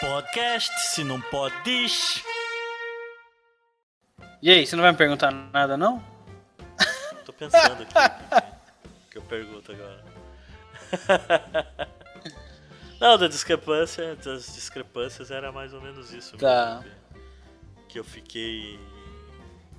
Podcast, se não pode, diz. E aí, você não vai me perguntar nada, não? Tô pensando aqui. que eu pergunto agora. Não, da discrepância, das discrepâncias era mais ou menos isso. Tá. mesmo, que- Que eu fiquei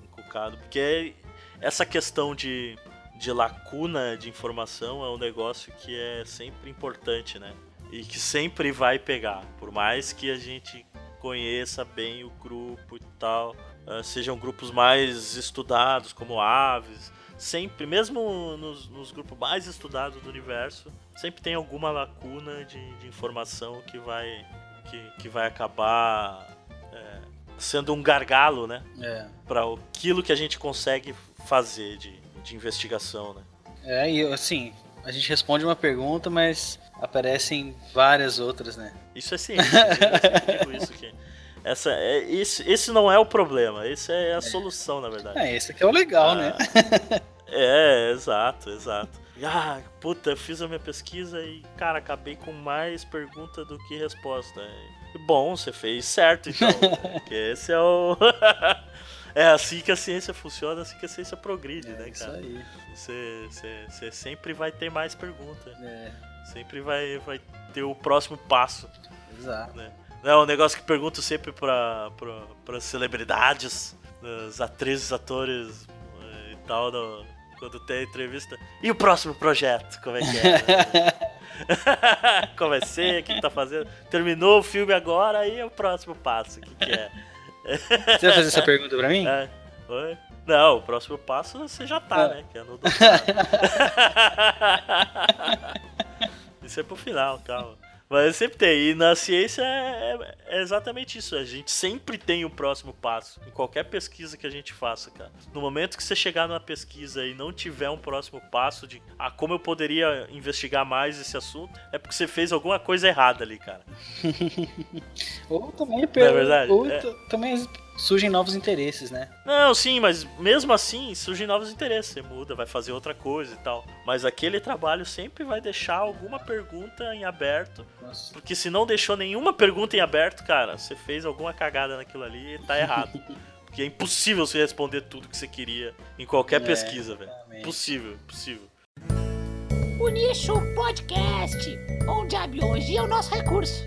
encucado. Porque essa questão de, de lacuna de informação é um negócio que é sempre importante, né? E que sempre vai pegar. Por mais que a gente conheça bem o grupo e tal, ah, sejam grupos mais estudados, como aves, sempre, mesmo nos, nos grupos mais estudados do universo, sempre tem alguma lacuna de, de informação que vai, que, que vai acabar é, sendo um gargalo, né? É. Para aquilo que a gente consegue fazer de, de investigação, né? É, e assim, a gente responde uma pergunta, mas aparecem várias outras, né? Isso é ciência. eu digo isso que essa, é, esse, esse não é o problema, esse é a solução, na verdade. É, esse aqui é o legal, Ah, né? É, exato, exato. Ah, puta, eu fiz a minha pesquisa e, cara, acabei com mais pergunta do que resposta. Bom, você fez certo, então. porque esse é o. é assim que a ciência funciona, assim que a ciência progride, né, É isso cara? aí. Você, você, você sempre vai ter mais pergunta. É, Sempre vai, vai ter o próximo passo. exato. né? Não é um negócio que pergunto sempre pra, pra, pra celebridades, as atrizes, atores eh, e tal, no- quando tem entrevista. E o próximo projeto? Como é que é? vai ser? O que, que tá fazendo? Terminou o filme agora, aí é o próximo passo. O que, que é? Você vai fazer essa pergunta pra mim? É, Oi? Não, o próximo passo você já tá, É. né? Que é no doutorado. Isso é pro final, calma. Mas sempre tem. E na ciência é, é exatamente isso. A gente sempre tem o próximo passo. Em qualquer pesquisa que a gente faça, cara. No momento que você chegar numa pesquisa e não tiver um próximo passo de ah, como eu poderia investigar mais esse assunto, é porque você fez alguma coisa errada ali, cara. Ou também, é pelo, verdade? ou É. também surgem novos interesses, né? Não, sim, mas mesmo assim surgem novos interesses. Você muda, vai fazer outra coisa e tal. Mas aquele trabalho sempre vai deixar alguma pergunta em aberto. Nossa. Porque se não deixou nenhuma pergunta em aberto, cara, você fez alguma cagada naquilo ali e tá errado. Porque é impossível você responder tudo que você queria em qualquer É, pesquisa, velho. realmente. Possível, impossível. O Nicho Podcast, onde a biologia é o nosso recurso.